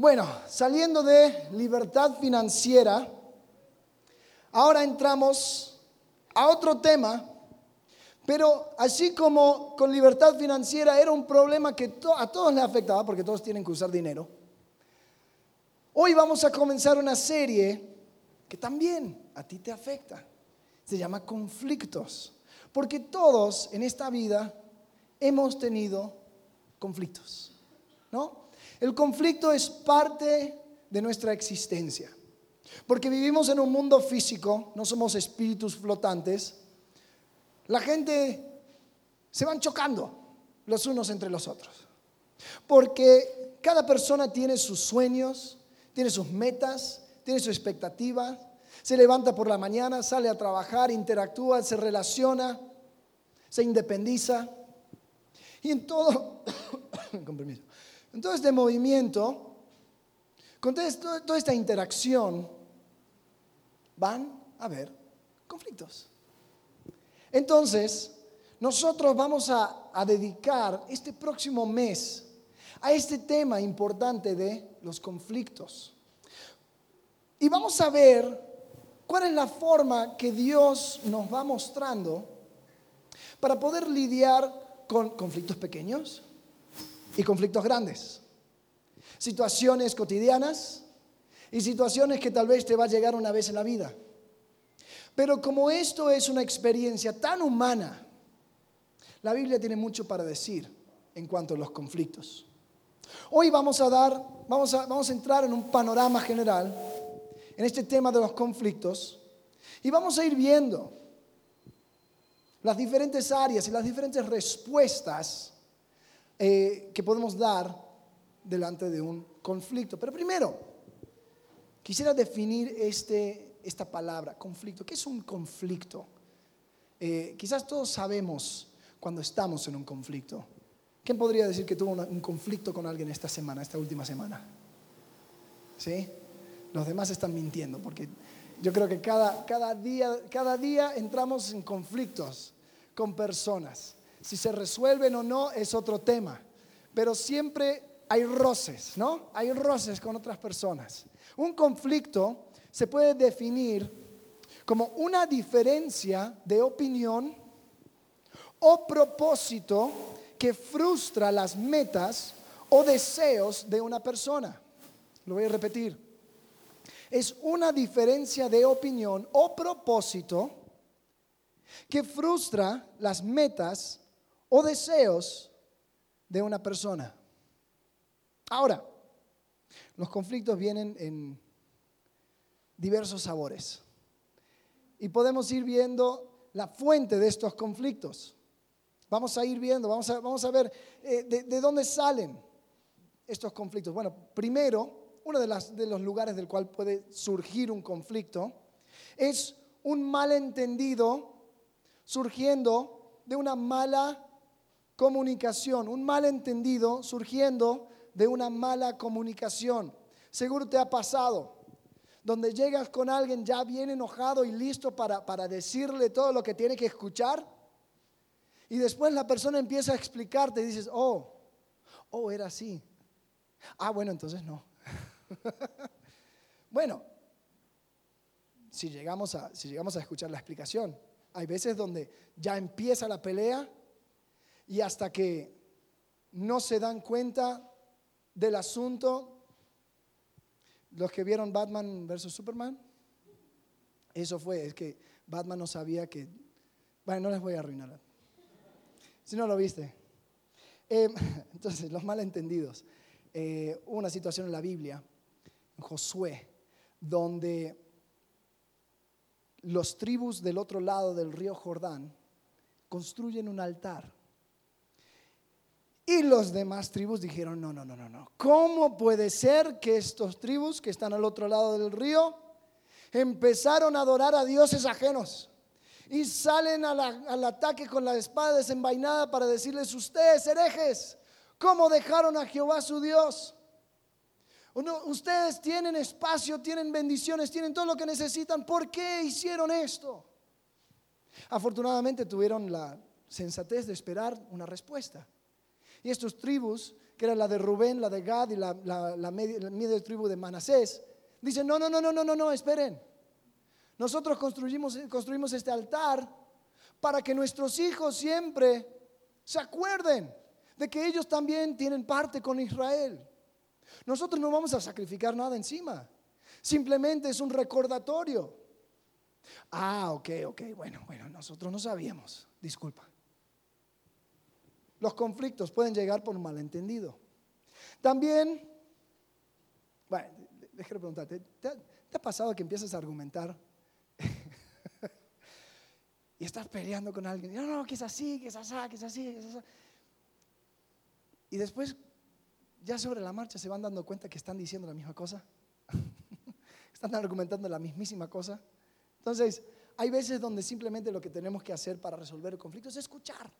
Bueno, saliendo de libertad financiera, ahora entramos a otro tema, pero así como con libertad financiera era un problema que a todos les afectaba, porque todos tienen que usar dinero, hoy vamos a comenzar una serie que también a ti te afecta. Se llama conflictos, porque todos en esta vida hemos tenido conflictos, ¿no? El conflicto es parte de nuestra existencia. Porque vivimos en un mundo físico, no somos espíritus flotantes. La gente se van chocando los unos entre los otros. Porque cada persona tiene sus sueños, tiene sus metas, tiene sus expectativas. Se levanta por la mañana, sale a trabajar, interactúa, se relaciona, se independiza. Y en todo, con permiso, en todo este movimiento, con toda esta interacción, van a haber conflictos. Entonces, nosotros vamos a, a, dedicar este próximo mes a este tema importante de los conflictos. Y vamos a ver cuál es la forma que Dios nos va mostrando para poder lidiar con conflictos pequeños, y conflictos grandes. Situaciones cotidianas y situaciones que tal vez te va a llegar una vez en la vida. Pero como esto es una experiencia tan humana, la Biblia tiene mucho para decir en cuanto a los conflictos. Hoy vamos a dar, vamos a, vamos a entrar en un panorama general en este tema de los conflictos y vamos a ir viendo las diferentes áreas y las diferentes respuestas eh, que podemos dar delante de un conflicto. Pero primero, quisiera definir este, esta palabra, conflicto. ¿Qué es un conflicto? Eh, quizás todos sabemos cuando estamos en un conflicto. ¿Quién podría decir que tuvo un conflicto con alguien esta semana, esta última semana? ¿Sí? Los demás están mintiendo porque yo creo que cada, cada, día, cada día entramos en conflictos con personas. Si se resuelven o no es otro tema, pero siempre hay roces, ¿no? Hay roces con otras personas. Un conflicto se puede definir como una diferencia de opinión o propósito que frustra las metas o deseos de una persona. Lo voy a repetir. Es una diferencia de opinión o propósito que frustra las metas o deseos de una persona. Ahora, los conflictos vienen en diversos sabores y podemos ir viendo la fuente de estos conflictos. Vamos a ir viendo, vamos a, vamos a ver eh, de, dónde salen estos conflictos. Bueno, primero, uno de, de los lugares del cual puede surgir un conflicto es un malentendido surgiendo de una mala comunicación, un malentendido surgiendo de una mala comunicación. Seguro te ha pasado, donde llegas con alguien ya bien enojado y listo para, para decirle todo lo que tiene que escuchar, y después la persona empieza a explicarte y dices, oh, oh, era así. Ah, bueno, entonces no. bueno, si llegamos, a, si llegamos a escuchar la explicación, hay veces donde ya empieza la pelea y hasta que no se dan cuenta del asunto, los que vieron Batman versus Superman, eso fue, es que Batman no sabía que, bueno, no les voy a arruinar. Si no lo viste. Eh, entonces, los malentendidos. Eh, una situación en la Biblia, en Josué, donde los tribus del otro lado del río Jordán construyen un altar y los demás tribus dijeron, no, no, no, no, no. ¿Cómo puede ser que estos tribus que están al otro lado del río empezaron a adorar a dioses ajenos? Y salen al ataque con la espada desenvainada para decirles, ustedes herejes, ¿cómo dejaron a Jehová su Dios? ustedes tienen espacio, tienen bendiciones, tienen todo lo que necesitan. ¿Por qué hicieron esto? Afortunadamente tuvieron la sensatez de esperar una respuesta. Y estas tribus, que era la de Rubén, la de Gad y la, media, media tribu de Manasés, dicen, no, no, no, no, no, no, no, esperen. Nosotros construimos, construimos este altar para que nuestros hijos siempre se acuerden de que ellos también tienen parte con Israel. Nosotros no vamos a sacrificar nada encima. Simplemente es un recordatorio. Ah, ok, ok, bueno, bueno, nosotros no sabíamos. Disculpa. Los conflictos pueden llegar por malentendido. También, bueno, déjame preguntarte, ¿te ha, ¿te ha pasado que empiezas a argumentar y estás peleando con alguien? No, no, que es así, que es así, que es así, que es así. Y después, ya sobre la marcha, se van dando cuenta que están diciendo la misma cosa. están argumentando la mismísima cosa. Entonces, hay veces donde simplemente lo que tenemos que hacer para resolver el conflicto es escuchar.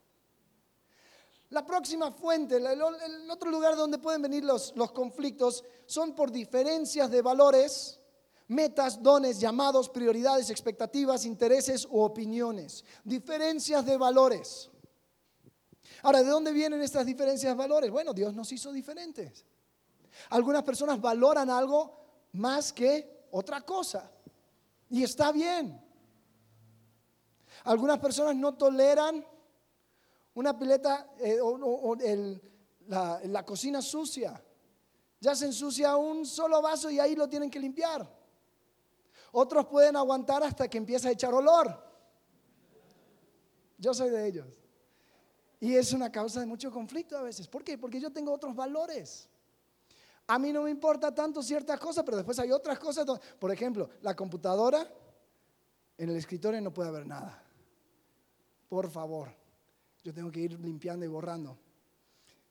La próxima fuente, el, otro lugar donde pueden venir los, los conflictos son por diferencias de valores, metas, dones, llamados, prioridades, expectativas, intereses u opiniones. Diferencias de valores. Ahora, ¿de dónde vienen estas diferencias de valores? Bueno, Dios nos hizo diferentes. Algunas personas valoran algo más que otra cosa. Y está bien. Algunas personas no toleran una pileta eh, o, la, cocina sucia. Ya se ensucia un solo vaso y ahí lo tienen que limpiar. Otros pueden aguantar hasta que empieza a echar olor. Yo soy de ellos. Y es una causa de mucho conflicto a veces. ¿Por qué? Porque yo tengo otros valores. A mí no me importa tanto ciertas cosas, pero después hay otras cosas. por ejemplo, la computadora, en el escritorio no puede haber nada. Por favor, yo tengo que ir limpiando y borrando.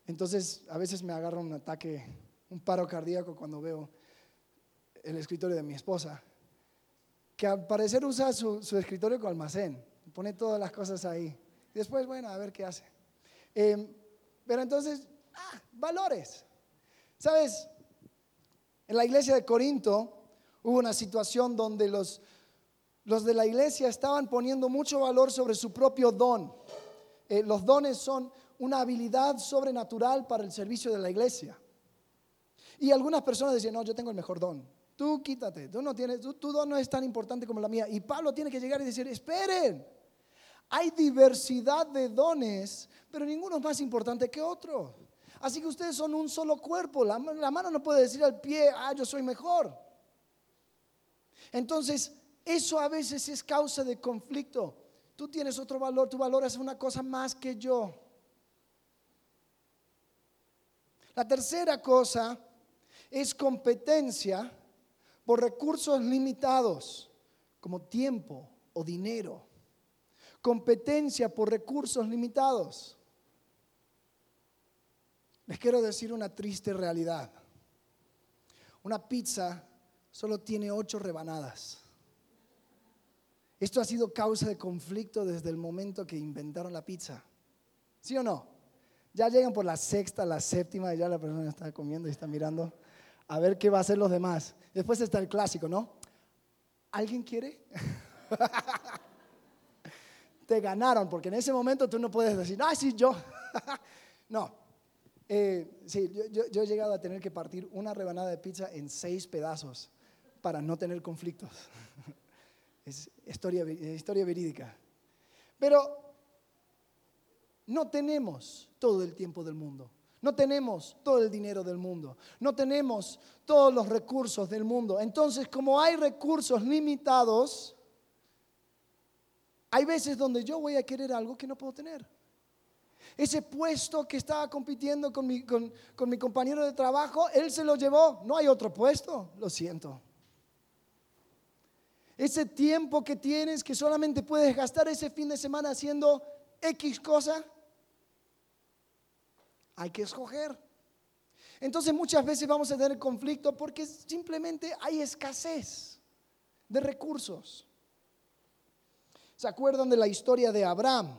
Entonces, a veces me agarra un ataque, un paro cardíaco cuando veo el escritorio de mi esposa, que al parecer usa su, escritorio como almacén, pone todas las cosas ahí. Después, bueno, a ver qué hace. Em, pero entonces, ah, valores. ¿Sabes? En la iglesia de Corinto hubo una situación donde los, los de la iglesia estaban poniendo mucho valor sobre su propio don. Eh, los dones son una habilidad sobrenatural para el servicio de la iglesia. Y algunas personas decían, no, yo tengo el mejor don. Tú quítate, tú no tienes, tu don no es tan importante como la mía. Y Pablo tiene que llegar y decir, esperen, hay diversidad de dones, pero ninguno es más importante que otro. Así que ustedes son un solo cuerpo. La, mano no puede decir al pie, ah, yo soy mejor. Entonces, eso a veces es causa de conflicto. Tú tienes otro valor, tu valor es una cosa más que yo. La tercera cosa es competencia por recursos limitados, como tiempo o dinero competencia por recursos limitados. Les quiero decir una triste realidad. Una pizza solo tiene ocho rebanadas. Esto ha sido causa de conflicto desde el momento que inventaron la pizza. ¿Sí o no? Ya llegan por la sexta, la séptima y ya la persona está comiendo y está mirando a ver qué va a hacer los demás. Después está el clásico, ¿no? ¿Alguien quiere? te ganaron, porque en ese momento tú no puedes decir, ah, sí, yo. no. Eh, sí, yo, he llegado a tener que partir una rebanada de pizza en seis pedazos para no tener conflictos. es historia, historia verídica. Pero no tenemos todo el tiempo del mundo. No tenemos todo el dinero del mundo. No tenemos todos los recursos del mundo. Entonces, como hay recursos limitados, hay veces donde yo voy a querer algo que no puedo tener. Ese puesto que estaba compitiendo con mi, con, mi compañero de trabajo, él se lo llevó. No hay otro puesto, lo siento. Ese tiempo que tienes que solamente puedes gastar ese fin de semana haciendo X cosa, hay que escoger. Entonces muchas veces vamos a tener conflicto porque simplemente hay escasez de recursos. ¿Se acuerdan de la historia de Abraham?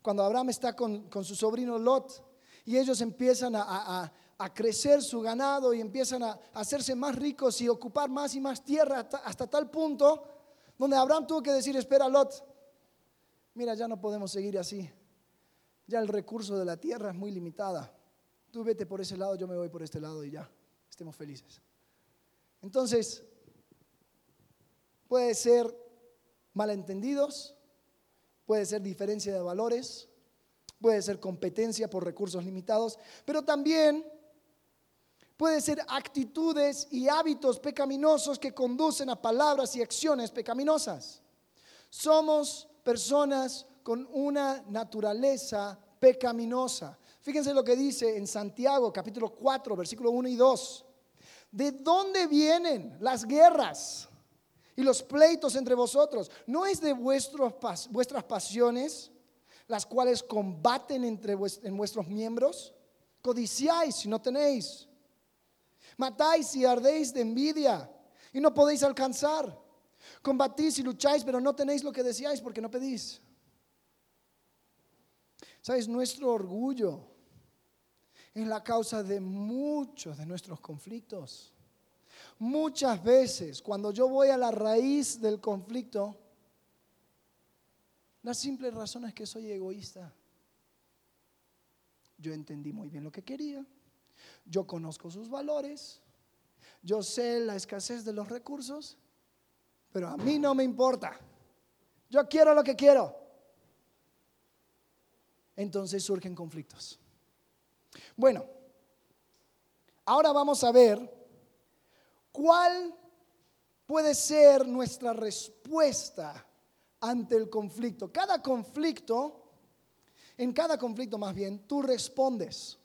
Cuando Abraham está con, su sobrino Lot y ellos empiezan a, crecer su ganado y empiezan a, hacerse más ricos y ocupar más y más tierra hasta, tal punto donde Abraham tuvo que decir, espera Lot, mira, ya no podemos seguir así. Ya el recurso de la tierra es muy limitada. tú vete por ese lado, yo me voy por este lado y ya, estemos felices. Entonces, puede ser malentendidos, puede ser diferencia de valores, puede ser competencia por recursos limitados, pero también puede ser actitudes y hábitos pecaminosos que conducen a palabras y acciones pecaminosas. Somos personas con una naturaleza pecaminosa. Fíjense lo que dice en Santiago capítulo 4, versículo 1 y 2. ¿De dónde vienen las guerras y los pleitos entre vosotros? ¿No es de vuestros, vuestras pasiones las cuales combaten entre en vuestros miembros? Codiciáis si no tenéis. Matáis y ardéis de envidia y no podéis alcanzar. Combatís y lucháis, pero no tenéis lo que deseáis porque no pedís. ¿Sabes? Nuestro orgullo es la causa de muchos de nuestros conflictos. Muchas veces, cuando yo voy a la raíz del conflicto, la simple razón es que soy egoísta. Yo entendí muy bien lo que quería. Yo conozco sus valores. Yo sé la escasez de los recursos. Pero a mí no me importa. Yo quiero lo que quiero. Entonces surgen conflictos. Bueno, ahora vamos a ver cuál puede ser nuestra respuesta ante el conflicto. Cada conflicto, en cada conflicto más bien, tú respondes.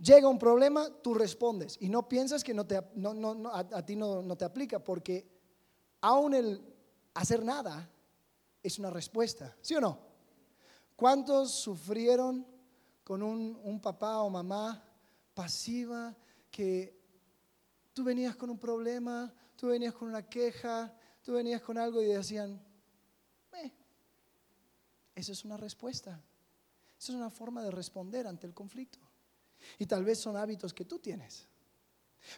Llega un problema, tú respondes. Y no piensas que no te, a, ti no, te aplica, porque aún el hacer nada es una respuesta. ¿Sí o no? ¿Cuántos sufrieron con un, un papá o mamá pasiva que tú venías con un problema, tú venías con una queja, tú venías con algo y decían, eso es una respuesta. Eso es una forma de responder ante el conflicto. Y tal vez son hábitos que tú tienes.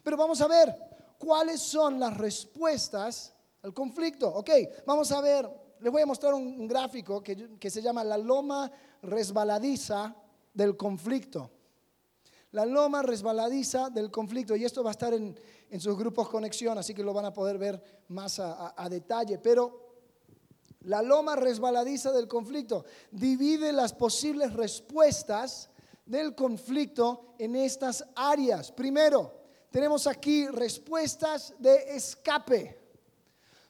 Pero vamos a ver cuáles son las respuestas al conflicto. Ok, vamos a ver, les voy a mostrar un, gráfico que, se llama la loma resbaladiza del conflicto. La loma resbaladiza del conflicto. Y esto va a estar en, sus grupos conexión, así que lo van a poder ver más a, a detalle. Pero la loma resbaladiza del conflicto divide las posibles respuestas del conflicto en estas áreas. Primero, tenemos aquí respuestas de escape.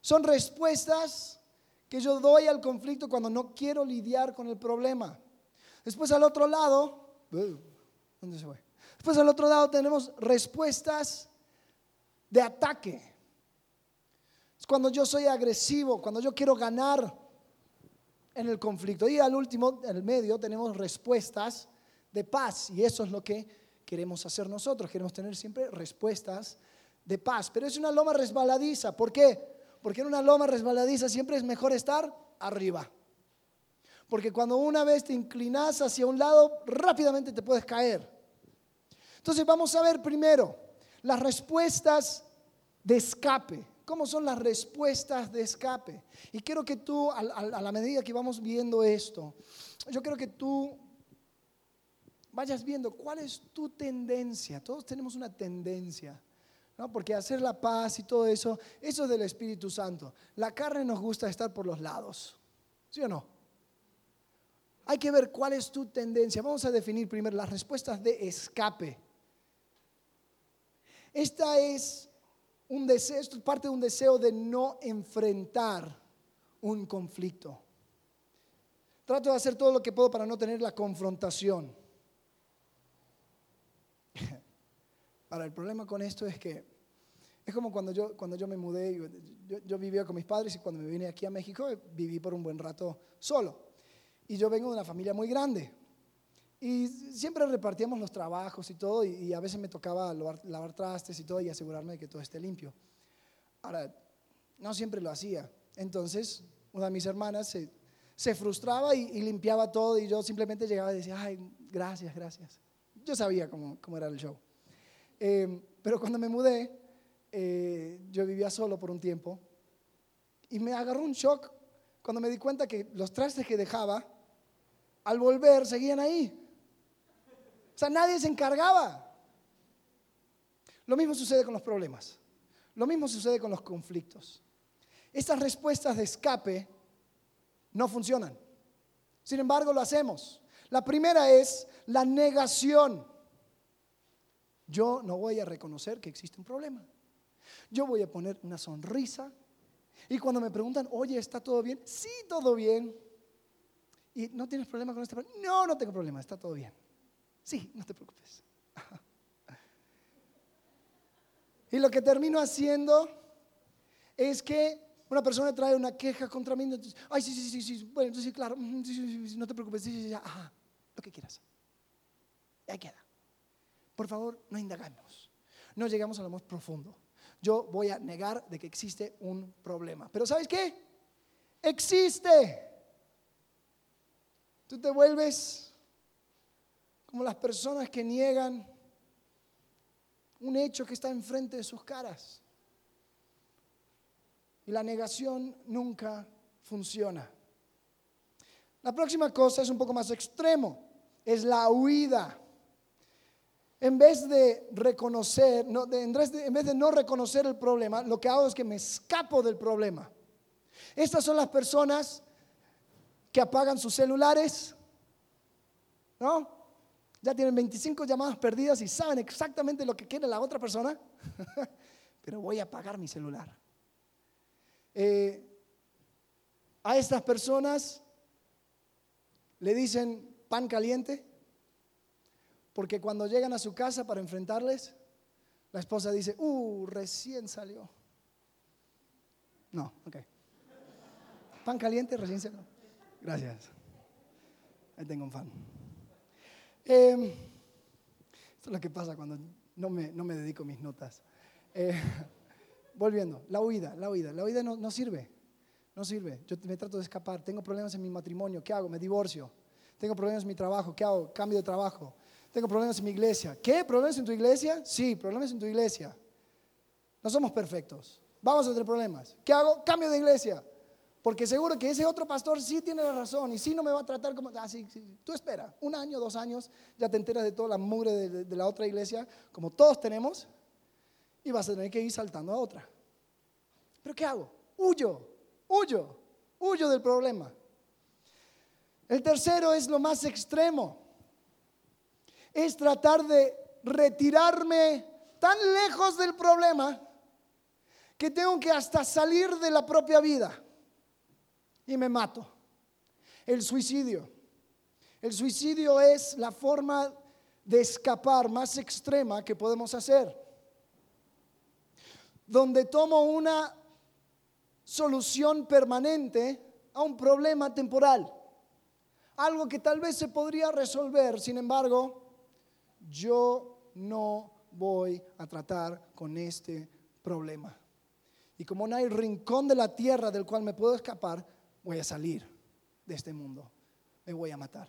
Son respuestas que yo doy al conflicto cuando no quiero lidiar con el problema. Después al otro lado, ¿dónde se fue? Después al otro lado tenemos respuestas de ataque. Es cuando yo soy agresivo, cuando yo quiero ganar en el conflicto. Y al último, en el medio, tenemos respuestas de paz. Y eso es lo que queremos hacer nosotros. Queremos tener siempre respuestas de paz. Pero es una loma resbaladiza. ¿Por qué? Porque en una loma resbaladiza siempre es mejor estar arriba. Porque cuando una vez te inclinas hacia un lado, rápidamente te puedes caer. Entonces vamos a ver primero las respuestas de escape cómo son las respuestas de escape. Y quiero que tú, a, la medida que vamos viendo esto, yo quiero que tú vayas viendo cuál es tu tendencia. Todos tenemos una tendencia. ¿no? Porque hacer la paz y todo eso, eso es del Espíritu Santo. La carne nos gusta estar por los lados. ¿Sí o no? Hay que ver cuál es tu tendencia. Vamos a definir primero las respuestas de escape. Esta es un deseo, esto es parte de un deseo de no enfrentar un conflicto. Trato de hacer todo lo que puedo para no tener la confrontación. Ahora, el problema con esto es que es como cuando yo, cuando yo me mudé, yo, yo, vivía con mis padres y cuando me vine aquí a México viví por un buen rato solo. Y yo vengo de una familia muy grande. Y siempre repartíamos los trabajos y todo, y, a veces me tocaba lavar, trastes y todo y asegurarme de que todo esté limpio. Ahora, no siempre lo hacía. Entonces, una de mis hermanas se, se frustraba y, limpiaba todo, y yo simplemente llegaba y decía, ay, gracias, gracias. Yo sabía cómo, cómo era el show. Eh, pero cuando me mudé, eh, yo vivía solo por un tiempo, y me agarró un shock cuando me di cuenta que los trastes que dejaba, al volver, seguían ahí. O sea, nadie se encargaba. Lo mismo sucede con los problemas. Lo mismo sucede con los conflictos. Estas respuestas de escape no funcionan. Sin embargo, lo hacemos. La primera es la negación. Yo no voy a reconocer que existe un problema. Yo voy a poner una sonrisa. Y cuando me preguntan, oye, ¿está todo bien? Sí, todo bien. ¿Y no tienes problema con este problema? No, no tengo problema, está todo bien. Sí, no te preocupes. y lo que termino haciendo es que una persona trae una queja contra mí. Ay, sí, sí, sí, sí, bueno, entonces sí, claro, no te preocupes, sí, sí, sí, ajá, lo que quieras. Ahí queda. Por favor, no indagamos. No llegamos al amor profundo. Yo voy a negar de que existe un problema. Pero ¿sabes qué? Existe. Tú te vuelves como las personas que niegan un hecho que está enfrente de sus caras. Y la negación nunca funciona. La próxima cosa es un poco más extremo, es la huida. En vez de reconocer, en, vez de, en vez de no reconocer el problema, lo que hago es que me escapo del problema. Estas son las personas que apagan sus celulares, ¿no? Ya tienen 25 llamadas perdidas y saben exactamente lo que quiere la otra persona, pero voy a apagar mi celular. Eh, a estas personas le dicen pan caliente, porque cuando llegan a su casa para enfrentarles, la esposa dice, uh, recién salió. No, ok. Pan caliente, recién salió. Gracias. Ahí tengo un fan. Em, esto es lo que pasa cuando no me, no me dedico mis notas. Eh, volviendo, la huida, la huida. La huida no, no sirve. No sirve. Yo me trato de escapar. Tengo problemas en mi matrimonio. ¿Qué hago? Me divorcio. Tengo problemas en mi trabajo. ¿Qué hago? Cambio de trabajo. Tengo problemas en mi iglesia. ¿Qué? ¿Problemas en tu iglesia? Sí, problemas en tu iglesia. No somos perfectos. Vamos a tener problemas. ¿Qué hago? Cambio de iglesia. Porque seguro que ese otro pastor sí tiene la razón y sí no me va a tratar como... Ah, sí, Tú espera, un año, dos años, ya te enteras de toda la mugre de, de la otra iglesia, como todos tenemos, y vas a tener que ir saltando a otra. ¿Pero qué hago? Huyo, huyo, huyo del problema. El tercero es lo más extremo. Es tratar de retirarme tan lejos del problema que tengo que hasta salir de la propia vida y me mato. El suicidio. El suicidio es la forma de escapar más extrema que podemos hacer. Donde tomo una solución permanente a un problema temporal. Algo que tal vez se podría resolver, sin embargo, yo no voy a tratar con este problema. Y como no hay rincón de la tierra del cual me puedo escapar, voy a salir de este mundo, me voy a matar.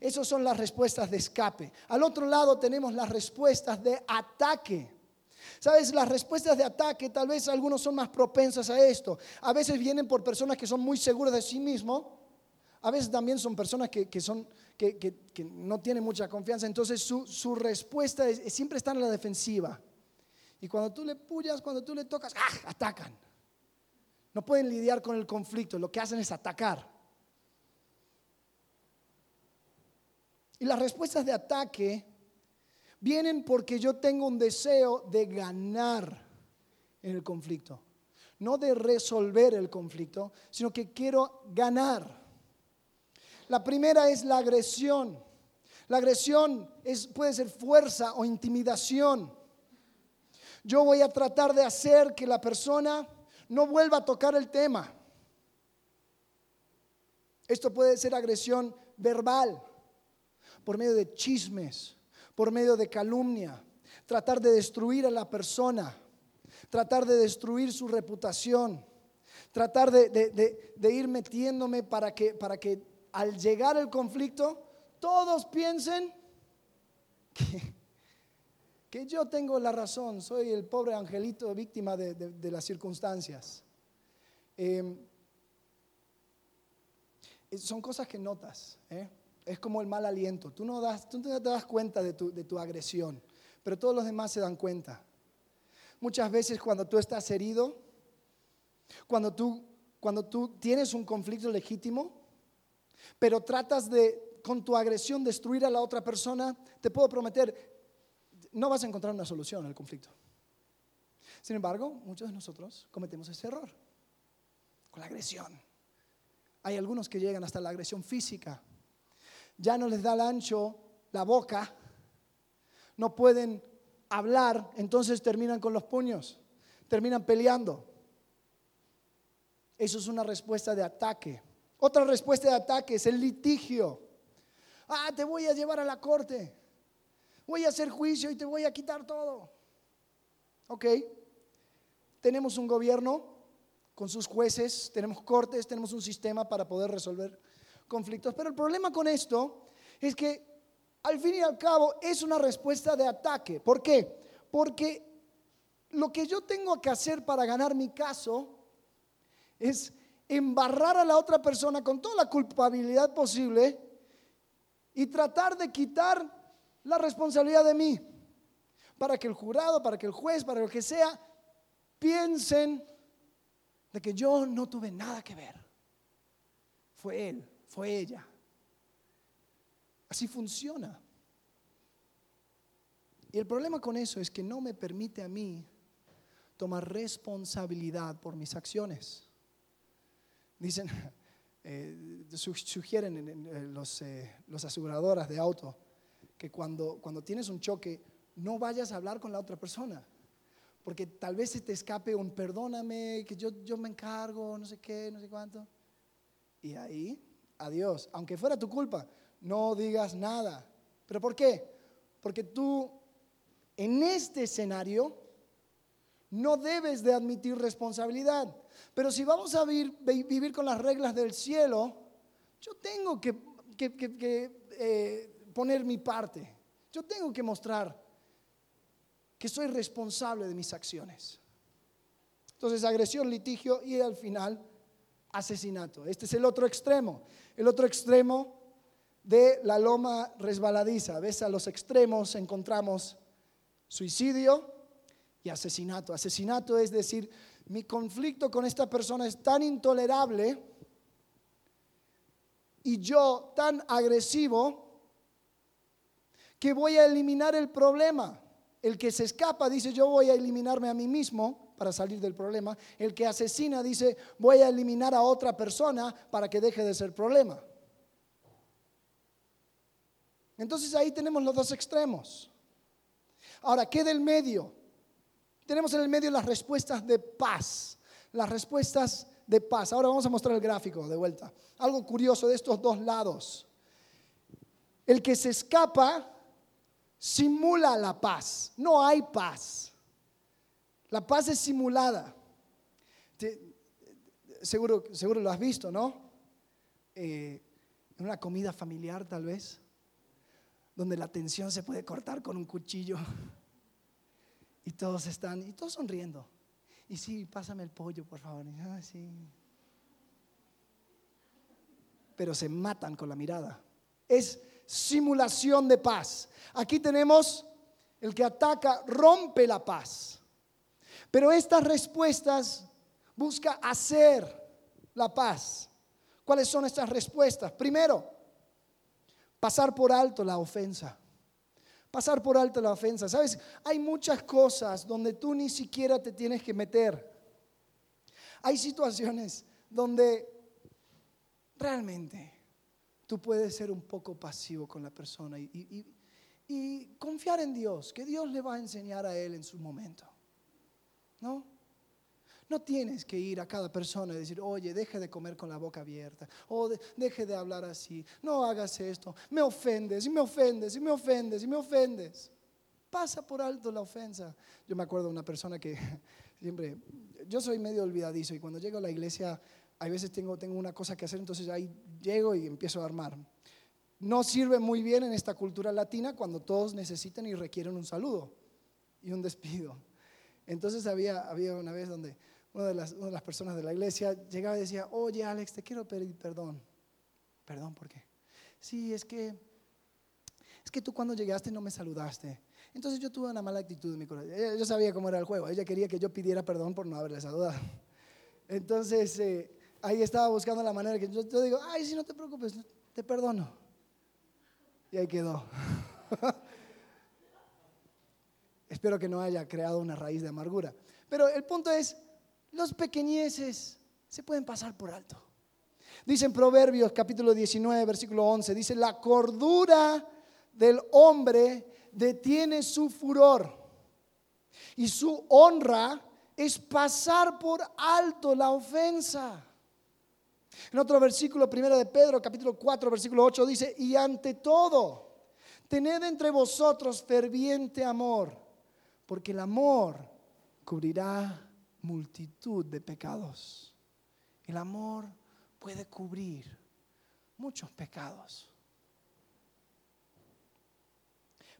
Esas son las respuestas de escape. Al otro lado tenemos las respuestas de ataque. Sabes, las respuestas de ataque, tal vez algunos son más propensas a esto. A veces vienen por personas que son muy seguras de sí mismos. A veces también son personas que, son, que, no tienen mucha confianza. Entonces su, respuesta es, siempre están en la defensiva. Y cuando tú le puyas, cuando tú le tocas, ¡ah! atacan. No pueden lidiar con el conflicto, lo que hacen es atacar. Y las respuestas de ataque vienen porque yo tengo un deseo de ganar en el conflicto. No de resolver el conflicto, sino que quiero ganar. La primera es la agresión. La agresión es, puede ser fuerza o intimidación. Yo voy a tratar de hacer que la persona no vuelva a tocar el tema. Esto puede ser agresión verbal, por medio de chismes, por medio de calumnia, tratar de destruir a la persona, tratar de destruir su reputación, tratar de, ir metiéndome para que, para que al llegar el conflicto todos piensen que, yo tengo la razón, soy el pobre angelito víctima de, las circunstancias. Em, son cosas que notas. ¿eh? es como el mal aliento. Tú no, das, tú no te das cuenta de tu, de tu agresión, pero todos los demás se dan cuenta. Muchas veces cuando tú estás herido, cuando tú, cuando tú tienes un conflicto legítimo, pero tratas de con tu agresión destruir a la otra persona, te puedo prometer, no vas a encontrar una solución al conflicto. Sin embargo, muchos de nosotros cometemos ese error con la agresión. Hay algunos que llegan hasta la agresión física. Ya no les da el ancho la boca, no pueden hablar, entonces terminan con los puños, terminan peleando. Eso es una respuesta de ataque. Otra respuesta de ataque es el litigio. Ah, te voy a llevar a la corte. Voy a hacer juicio y te voy a quitar todo. Ok. Tenemos un gobierno con sus jueces, tenemos cortes, tenemos un sistema para poder resolver conflictos. Pero el problema con esto es que al fin y al cabo es una respuesta de ataque. ¿Por qué? Porque lo que yo tengo que hacer para ganar mi caso es embarrar a la otra persona con toda la culpabilidad posible y tratar de quitar la responsabilidad de mí. Para que el jurado, para que el juez, para lo que sea, piensen de que yo no tuve nada que ver. Fue él, fue ella. Así funciona. Y el problema con eso es que no me permite a mí tomar responsabilidad por mis acciones. Dicen, eh, sugieren en, los, eh, los aseguradoras de auto que cuando, cuando tienes un choque no vayas a hablar con la otra persona porque tal vez se te escape un perdóname, que yo, yo me encargo, no sé qué, no sé cuánto. Y ahí, adiós. Aunque fuera tu culpa, no digas nada. ¿Pero por qué? Porque tú, en este escenario, no debes de admitir responsabilidad. Pero si vamos a vivir, con las reglas del cielo, yo tengo que, eh, poner mi parte. Yo tengo que mostrar que soy responsable de mis acciones. Entonces, agresión, litigio y al final, asesinato. Este es el otro extremo. El otro extremo de la loma resbaladiza. ¿Ves? A los extremos encontramos suicidio y asesinato. Asesinato es decir, mi conflicto con esta persona es tan intolerable y yo tan agresivo que voy a eliminar el problema. El que se escapa dice, yo voy a eliminarme a mí mismo para salir del problema. El que asesina dice, voy a eliminar a otra persona para que deje de ser problema. Entonces ahí tenemos los dos extremos. Ahora, ¿qué del medio? Tenemos en el medio las respuestas de paz. Las respuestas de paz. Ahora vamos a mostrar el gráfico de vuelta. Algo curioso de estos dos lados. El que se escapa simula la paz. No hay paz. La paz es simulada. seguro, seguro lo has visto, ¿no? Eh, en una comida familiar tal vez, donde la tensión se puede cortar con un cuchillo. Y todos están, y todos sonriendo. Y sí, pásame el pollo, por favor. Ah, sí. Pero se matan con la mirada. Es simulación de paz. Aquí tenemos el que ataca, rompe la paz. Pero estas respuestas busca hacer la paz. ¿Cuáles son estas respuestas? Primero, pasar por alto la ofensa. Pasar por alto la ofensa. Sabes, hay muchas cosas donde tú ni siquiera te tienes que meter. Hay situaciones donde realmente tú puedes ser un poco pasivo con la persona y, confiar en Dios, que Dios le va a enseñar a él en su momento. ¿No? No tienes que ir a cada persona y decir, oye, deje de comer con la boca abierta, o deje de hablar así, no hagas esto, me ofendes, y me ofendes, y me ofendes, y me ofendes. Pasa por alto la ofensa. Yo me acuerdo de una persona que siempre, yo soy medio olvidadizo y cuando llego a la iglesia hay veces tengo, tengo una cosa que hacer, entonces ahí llego y empiezo a armar. No sirve muy bien en esta cultura latina cuando todos necesitan y requieren un saludo y un despido. Entonces había, había una vez donde una de, las, una de las personas de la iglesia llegaba y decía, oye Alex, te quiero pedir perdón. ¿Perdón por qué? sí, es que, es que tú cuando llegaste no me saludaste. Entonces yo tuve una mala actitud en mi corazón. Yo sabía cómo era el juego. Ella quería que yo pidiera perdón por no haberle saludado. Entonces eh, ahí estaba buscando la manera que yo, yo digo, ay, si no te preocupes, te perdono. Y ahí quedó. Espero que no haya creado una raíz de amargura. Pero el punto es, los pequeñeces se pueden pasar por alto. Dice en Proverbios capítulo 19, versículo 11, dice, la cordura del hombre detiene su furor y su honra es pasar por alto la ofensa. En otro versículo, primero de Pedro, capítulo 4, versículo 8, dice, y ante todo, tened entre vosotros ferviente amor, porque el amor cubrirá multitud de pecados. El amor puede cubrir muchos pecados.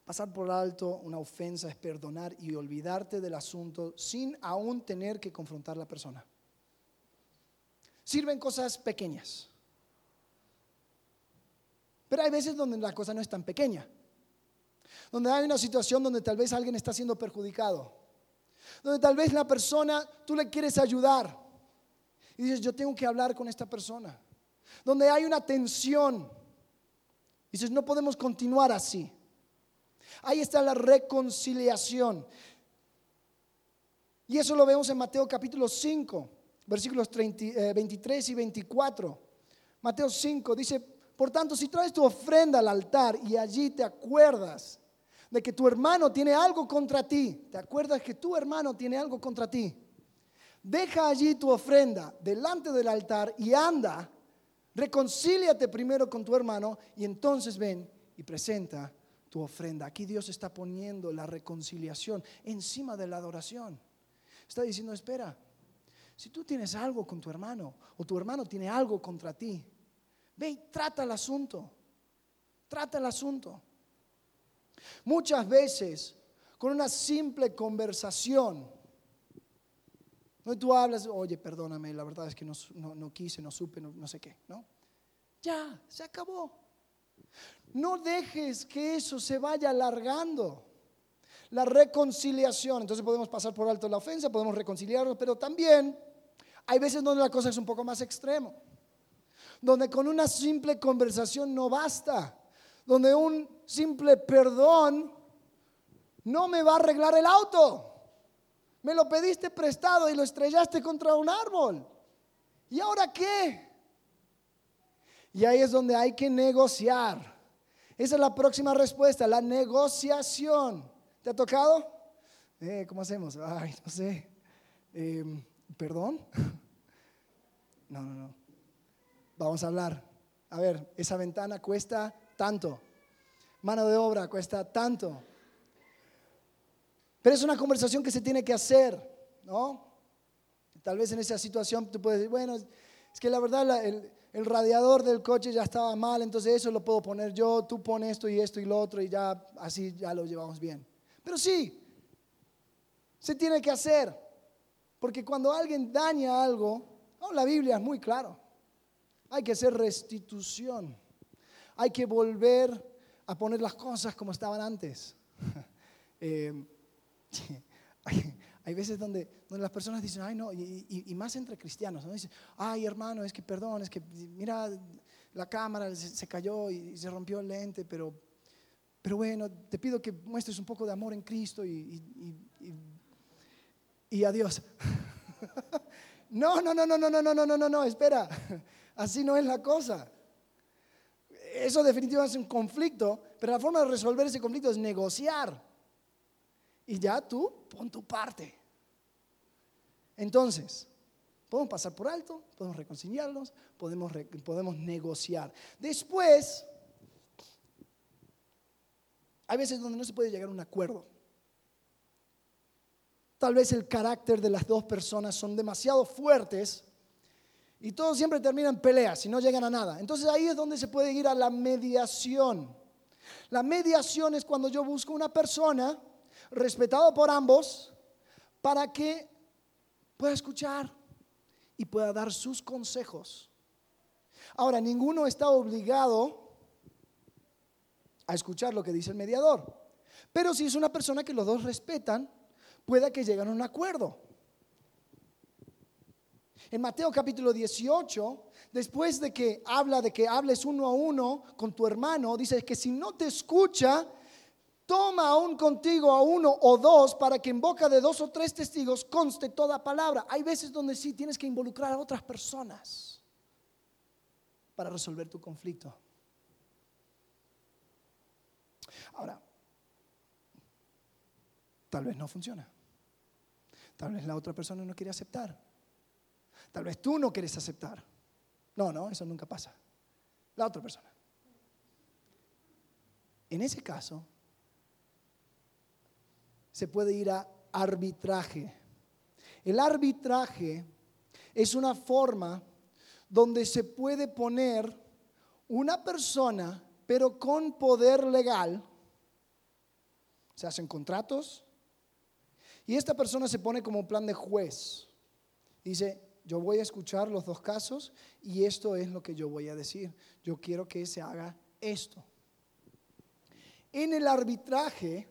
Pasar por alto una ofensa es perdonar y olvidarte del asunto sin aún tener que confrontar a la persona. Sirven cosas pequeñas. Pero hay veces donde la cosa no es tan pequeña. Donde hay una situación donde tal vez alguien está siendo perjudicado. Donde tal vez la persona, tú le quieres ayudar. Y dices, yo tengo que hablar con esta persona. Donde hay una tensión. Dices, no podemos continuar así. Ahí está la reconciliación. Y eso lo vemos en Mateo capítulo 5, versículos 23 eh, y 24. Mateo 5 dice, por tanto, si traes tu ofrenda al altar y allí te acuerdas de que tu hermano tiene algo contra ti, te acuerdas que tu hermano tiene algo contra ti, deja allí tu ofrenda delante del altar y anda, reconcíliate primero con tu hermano y entonces ven y presenta tu ofrenda. Aquí Dios está poniendo la reconciliación encima de la adoración. Está diciendo, espera, si tú tienes algo con tu hermano o tu hermano tiene algo contra ti, ve y trata el asunto. Trata el asunto. Muchas veces, con una simple conversación, donde tú hablas, oye, perdóname, la verdad es que no, quise, no supe, no, no sé qué, ¿no? Ya, se acabó. No dejes que eso se vaya alargando. La reconciliación, entonces podemos pasar por alto la ofensa, podemos reconciliarnos, pero también hay veces donde la cosa es un poco más extremo, donde con una simple conversación no basta, donde un simple perdón no me va a arreglar el auto. Me lo pediste prestado y lo estrellaste contra un árbol. ¿Y ahora qué? Y ahí es donde hay que negociar. Esa es la próxima respuesta, la negociación. ¿Te ha tocado? Eh, ¿Cómo hacemos? Ay, no sé. Em, ¿Perdón? No, no, no. Vamos a hablar. A ver, esa ventana cuesta tanto. Mano de obra cuesta tanto. Pero es una conversación que se tiene que hacer, ¿no? Tal vez en esa situación tú puedes decir, bueno, es que la verdad el, radiador del coche ya estaba mal, entonces eso lo puedo poner yo, tú pones esto y esto y lo otro y ya así ya lo llevamos bien. Pero sí, se tiene que hacer, porque cuando alguien daña algo, la Biblia es muy claro, hay que hacer restitución, hay que volver a poner las cosas como estaban antes. Eh, hay veces donde, donde las personas dicen, ay no, y, más entre cristianos, ¿no? Dicen, ay hermano, es que perdón, es que mira, la cámara se, cayó y, se rompió el lente, pero, pero bueno, te pido que muestres un poco de amor en Cristo y, y adiós. no, no, no, no, no, no, no, no, no, no, espera, así no es la cosa. Eso definitivamente es un conflicto, pero la forma de resolver ese conflicto es negociar. Y ya tú pon tu parte. Entonces, podemos pasar por alto, podemos reconciliarnos, podemos, podemos negociar. Después, hay veces donde no se puede llegar a un acuerdo. Tal vez el carácter de las dos personas son demasiado fuertes y todo siempre termina en peleas y no llegan a nada. Entonces ahí es donde se puede ir a la mediación. La mediación es cuando yo busco una persona respetado por ambos para que pueda escuchar y pueda dar sus consejos. Ahora, ninguno está obligado a escuchar lo que dice el mediador. Pero si es una persona que los dos respetan, pueda que lleguen a un acuerdo. En Mateo capítulo 18, después de que habla de que hables uno a uno con tu hermano, dice que si no te escucha, toma aún contigo a uno o dos para que en boca de dos o tres testigos conste toda palabra. Hay veces donde sí tienes que involucrar a otras personas para resolver tu conflicto. Ahora, tal vez no funciona. Tal vez la otra persona no quiere aceptar. Tal vez tú no quieres aceptar. No, no, eso nunca pasa. La otra persona. En ese caso, se puede ir a arbitraje. El arbitraje es una forma donde se puede poner una persona, pero con poder legal. Se hacen contratos y esta persona se pone como plan de juez. Dice, yo voy a escuchar los dos casos y esto es lo que yo voy a decir. Yo quiero que se haga esto. En el arbitraje,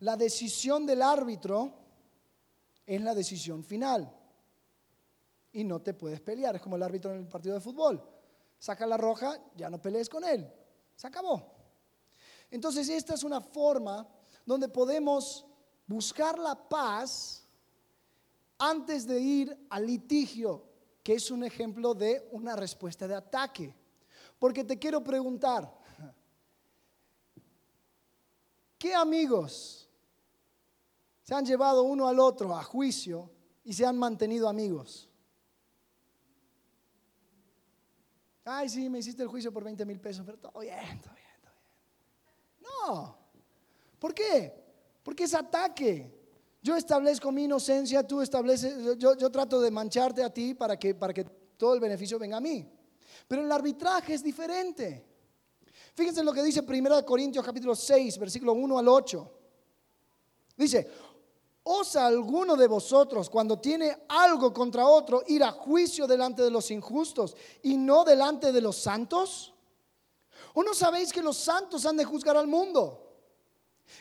la decisión del árbitro es la decisión final. Y no te puedes pelear. Es como el árbitro en el partido de fútbol. Saca la roja, ya no pelees con él. Se acabó. Entonces esta es una forma donde podemos buscar la paz antes de ir al litigio, que es un ejemplo de una respuesta de ataque. Porque te quiero preguntar, ¿qué amigos se han llevado uno al otro a juicio y se han mantenido amigos? Ay, sí, me hiciste el juicio por 20 mil pesos, pero todo bien, todo bien, todo bien. No. ¿Por qué? Porque es ataque. Yo establezco mi inocencia, tú estableces, yo, yo trato de mancharte a ti para que, para que todo el beneficio venga a mí. Pero el arbitraje es diferente. Fíjense lo que dice 1 Corintios capítulo 6, versículo 1 al 8. Dice, ¿osa alguno de vosotros cuando tiene algo contra otro ir a juicio delante de los injustos y no delante de los santos? ¿O no sabéis que los santos han de juzgar al mundo?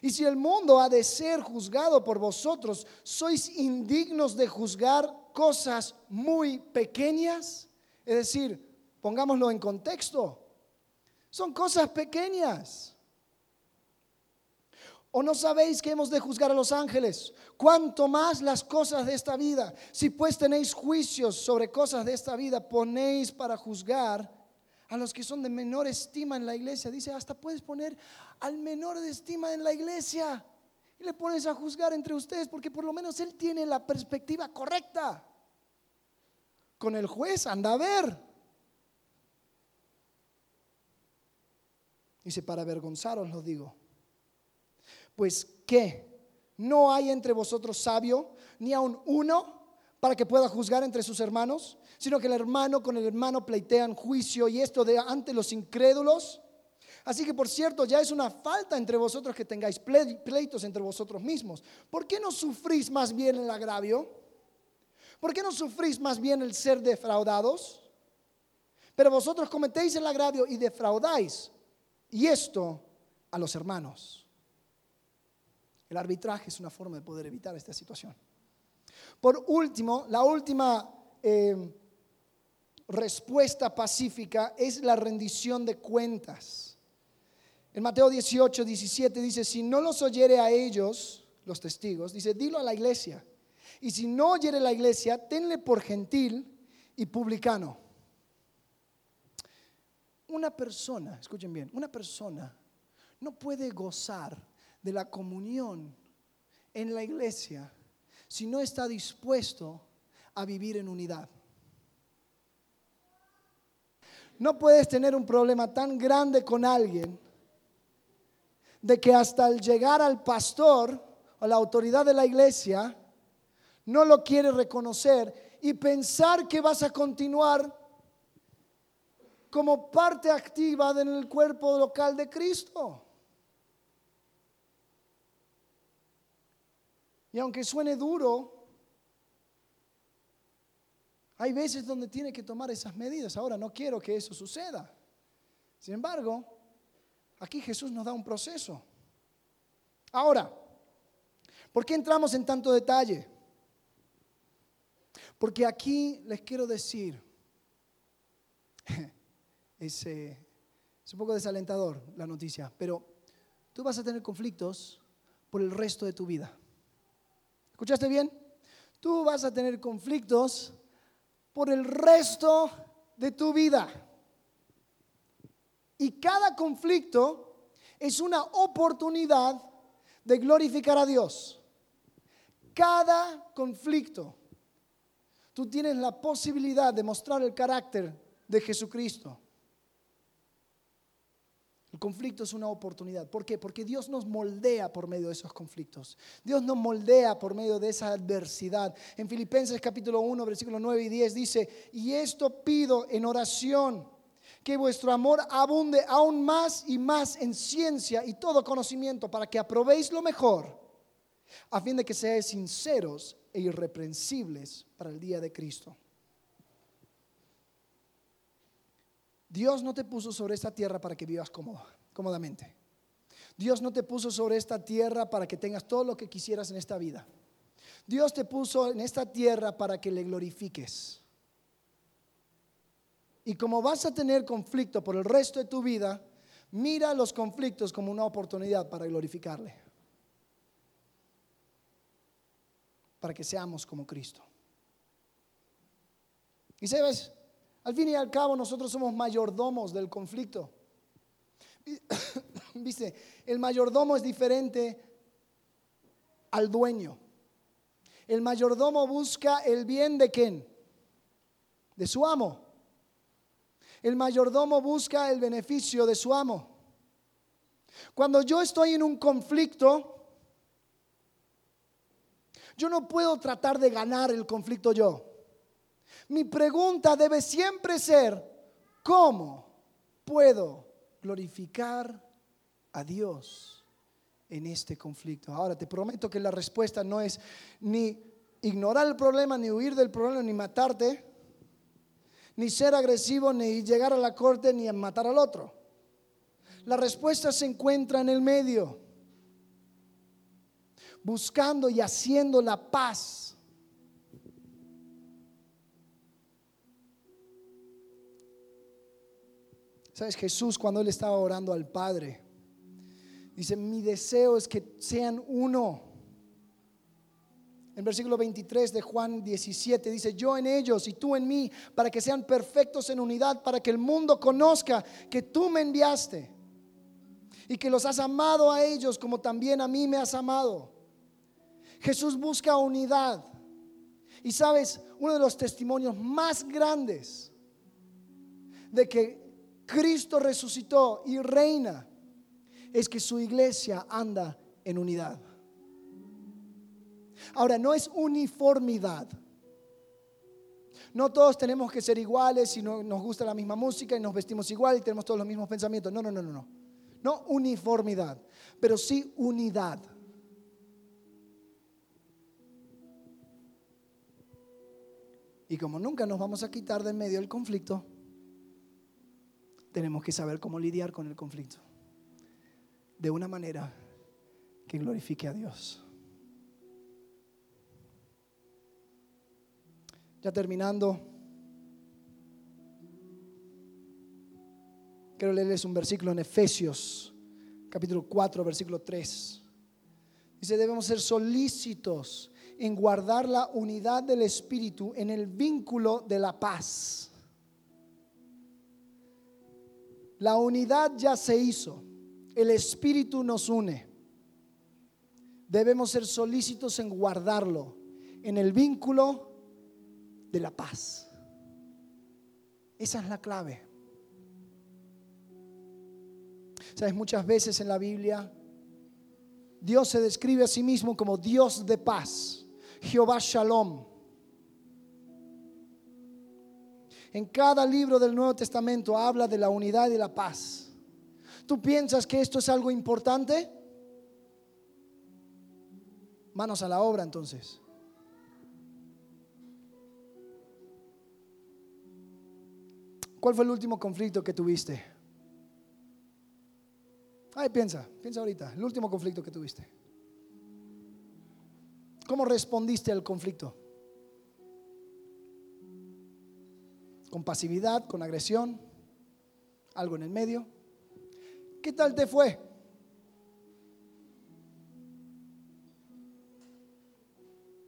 Y si el mundo ha de ser juzgado por vosotros, sois indignos de juzgar cosas muy pequeñas. Es decir, pongámoslo en contexto, son cosas pequeñas. ¿O no sabéis que hemos de juzgar a los ángeles? Cuanto más las cosas de esta vida. Si pues tenéis juicios sobre cosas de esta vida, ponéis para juzgar a los que son de menor estima en la iglesia. Dice, hasta puedes poner al menor de estima en la iglesia y le pones a juzgar entre ustedes porque por lo menos él tiene la perspectiva correcta. Con el juez anda a ver. Dice, para avergonzaros lo digo. Pues, ¿qué? ¿No hay entre vosotros sabio, ni aun uno, para que pueda juzgar entre sus hermanos? sino que el hermano con el hermano pleitean juicio y esto de ante los incrédulos. Así que por cierto, ya es una falta entre vosotros que tengáis pleitos entre vosotros mismos. ¿Por qué no sufrís más bien el agravio? ¿Por qué no sufrís más bien el ser defraudados? Pero vosotros cometéis el agravio y defraudáis. Y esto a los hermanos. El arbitraje es una forma de poder evitar esta situación. Por último, la última eh, respuesta pacífica es la rendición de cuentas. En Mateo 18, 17 dice, si no los oyere a ellos, los testigos, dice, dilo a la iglesia. Y si no oyere la iglesia, tenle por gentil y publicano. Una persona, escuchen bien, una persona no puede gozar de la comunión en la iglesia si no está dispuesto a vivir en unidad. No puedes tener un problema tan grande con alguien de que hasta el llegar al pastor o la autoridad de la iglesia no lo quiere reconocer y pensar que vas a continuar como parte activa en el cuerpo local de Cristo. Y aunque suene duro, hay veces donde tiene que tomar esas medidas. Ahora, no quiero que eso suceda. Sin embargo, Aquí Jesús nos da un proceso. Ahora, ¿por qué entramos en tanto detalle? Porque aquí les quiero decir, es, un poco desalentador la noticia, pero tú vas a tener conflictos por el resto de tu vida. ¿Escuchaste bien? Tú vas a tener conflictos por el resto de tu vida. Y cada conflicto es una oportunidad de glorificar a Dios. Cada conflicto, tú tienes la posibilidad de mostrar el carácter de Jesucristo. El conflicto es una oportunidad. ¿Por qué? Porque Dios nos moldea por medio de esos conflictos. Dios nos moldea por medio de esa adversidad. En Filipenses capítulo 1, versículos 9 y 10 dice, y esto pido en oración, que vuestro amor abunde aún más y más en ciencia y todo conocimiento para que aprobéis lo mejor, a fin de que seáis sinceros e irreprensibles para el día de Cristo. Dios no te puso sobre esta tierra para que vivas cómodamente. Dios no te puso sobre esta tierra para que tengas todo lo que quisieras en esta vida. Dios te puso en esta tierra para que le glorifiques. Y como vas a tener conflicto por el resto de tu vida, mira los conflictos como una oportunidad para glorificarle. Para que seamos como Cristo. Y sabes, al fin y al cabo nosotros somos mayordomos del conflicto. Viste, el mayordomo es diferente al dueño. El mayordomo busca el bien de quién? De su amo. El mayordomo busca el beneficio de su amo. Cuando yo estoy en un conflicto, yo no puedo tratar de ganar el conflicto yo. Mi pregunta debe siempre ser, ¿cómo puedo glorificar a Dios en este conflicto? Ahora, te prometo que la respuesta no es ni ignorar el problema, ni huir del problema, ni matarte, ni ser agresivo, ni llegar a la corte, ni matar al otro. La respuesta se encuentra en el medio, buscando y haciendo la paz ¿Sabes? Jesús cuando él estaba orando al Padre, dice, mi deseo es que sean uno. En versículo 23 de Juan 17 dice, yo en ellos y tú en mí, para que sean perfectos en unidad, para que el mundo conozca que tú me enviaste y que los has amado a ellos como también a mí me has amado. Jesús busca unidad. Y sabes, uno de los testimonios más grandes de que Cristo resucitó y reina, es que su iglesia anda en unidad. Ahora, no es uniformidad. No todos tenemos que ser iguales y no, nos gusta la misma música y nos vestimos igual y tenemos todos los mismos pensamientos. No, no, no, no, no. No uniformidad, pero sí unidad. Y como nunca nos vamos a quitar de en medio el conflicto, tenemos que saber cómo lidiar con el conflicto de una manera que glorifique a Dios. Ya terminando, quiero leerles un versículo en Efesios, capítulo 4, versículo 3. Dice, debemos ser solícitos en guardar la unidad del Espíritu en el vínculo de la paz. La unidad ya se hizo. El Espíritu nos une. Debemos ser solícitos en guardarlo en el vínculo de la paz. Esa es la clave. Sabes, muchas veces en la Biblia Dios se describe a sí mismo como Dios de paz, Jehová Shalom. En cada libro del Nuevo Testamento habla de la unidad y la paz. ¿Tú piensas que esto es algo importante? Manos a la obra entonces. ¿Cuál fue el último conflicto que tuviste? Ay, piensa, piensa ahorita, el último conflicto que tuviste. ¿Cómo respondiste al conflicto? ¿Con pasividad, con agresión? ¿Algo en el medio? ¿Qué tal te fue?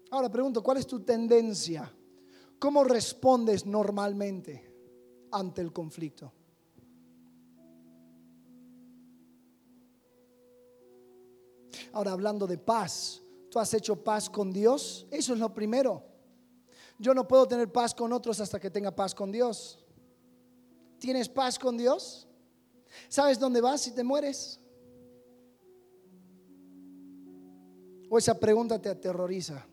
Ahora pregunto, ¿cuál es tu tendencia? ¿Cómo respondes normalmente ante el conflicto? Ahora hablando de paz, ¿tú has hecho paz con Dios? Eso es lo primero. Yo no puedo tener paz con otros hasta que tenga paz con Dios. ¿Tienes paz con Dios? ¿Sabes dónde vas si te mueres? ¿O esa pregunta te aterroriza?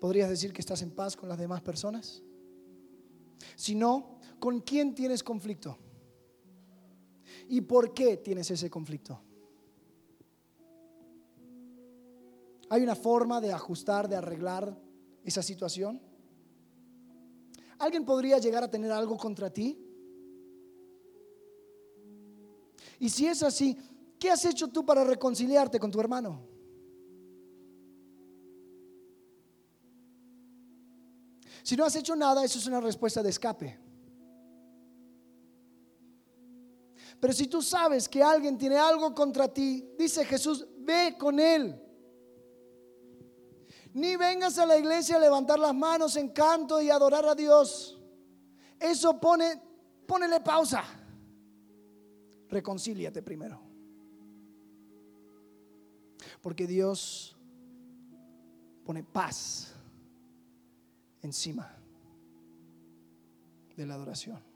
¿Podrías decir que estás en paz con las demás personas? Si no, ¿con quién tienes conflicto? ¿Y por qué tienes ese conflicto? ¿Hay una forma de ajustar, de arreglar esa situación? ¿Alguien podría llegar a tener algo contra ti? Y si es así, ¿qué has hecho tú para reconciliarte con tu hermano? Si no has hecho nada, eso es una respuesta de escape. Pero si tú sabes que alguien tiene algo contra ti, dice Jesús, ve con él. Ni vengas a la iglesia a levantar las manos en canto y adorar a Dios. Eso pone, ponele pausa. Reconcíliate primero. Porque Dios pone paz encima de la adoración.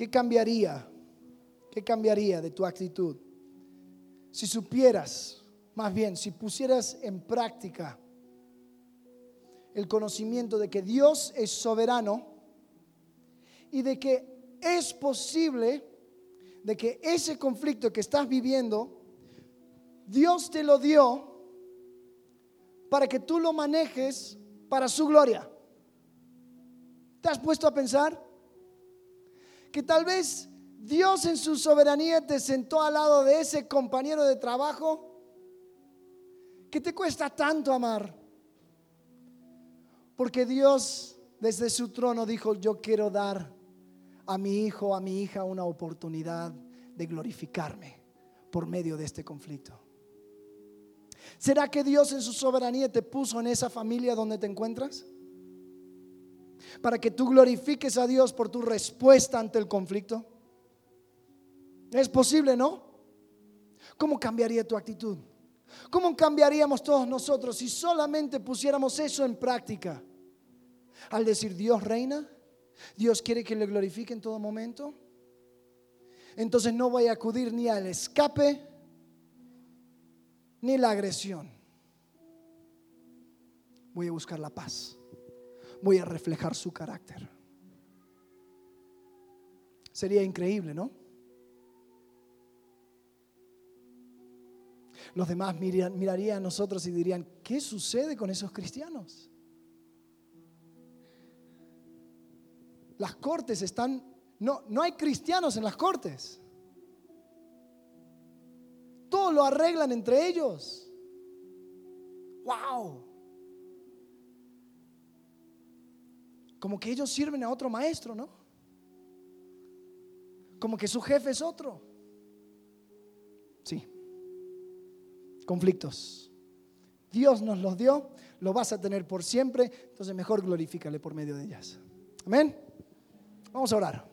¿Qué cambiaría? ¿Qué cambiaría de tu actitud? Si supieras, más bien, si pusieras en práctica el conocimiento de que Dios es soberano y de que es posible de que ese conflicto que estás viviendo Dios te lo dio para que tú lo manejes para su gloria. ¿Te has puesto a pensar? Que tal vez Dios en su soberanía te sentó al lado de ese compañero de trabajo que te cuesta tanto amar. Porque Dios desde su trono dijo, yo quiero dar a mi hijo, a mi hija una oportunidad de glorificarme por medio de este conflicto. ¿Será que Dios en su soberanía te puso en esa familia donde te encuentras? Para que tú glorifiques a Dios por tu respuesta ante el conflicto. Es posible, ¿no? ¿Cómo cambiaría tu actitud? ¿Cómo cambiaríamos todos nosotros si solamente pusiéramos eso en práctica? Al decir Dios reina, Dios quiere que le glorifique en todo momento. Entonces no voy a acudir ni al escape ni la agresión. Voy a buscar la paz. Voy a reflejar su carácter. Sería increíble, ¿no? Los demás mirarían a nosotros y dirían, ¿qué sucede con esos cristianos? Las cortes están, no, no hay cristianos en las cortes. Todo lo arreglan entre ellos. ¡Wow! Como que ellos sirven a otro maestro, ¿no? Como que su jefe es otro. Sí. Conflictos. Dios nos los dio, lo vas a tener por siempre, entonces mejor glorifícale por medio de ellas. Amén. Vamos a orar.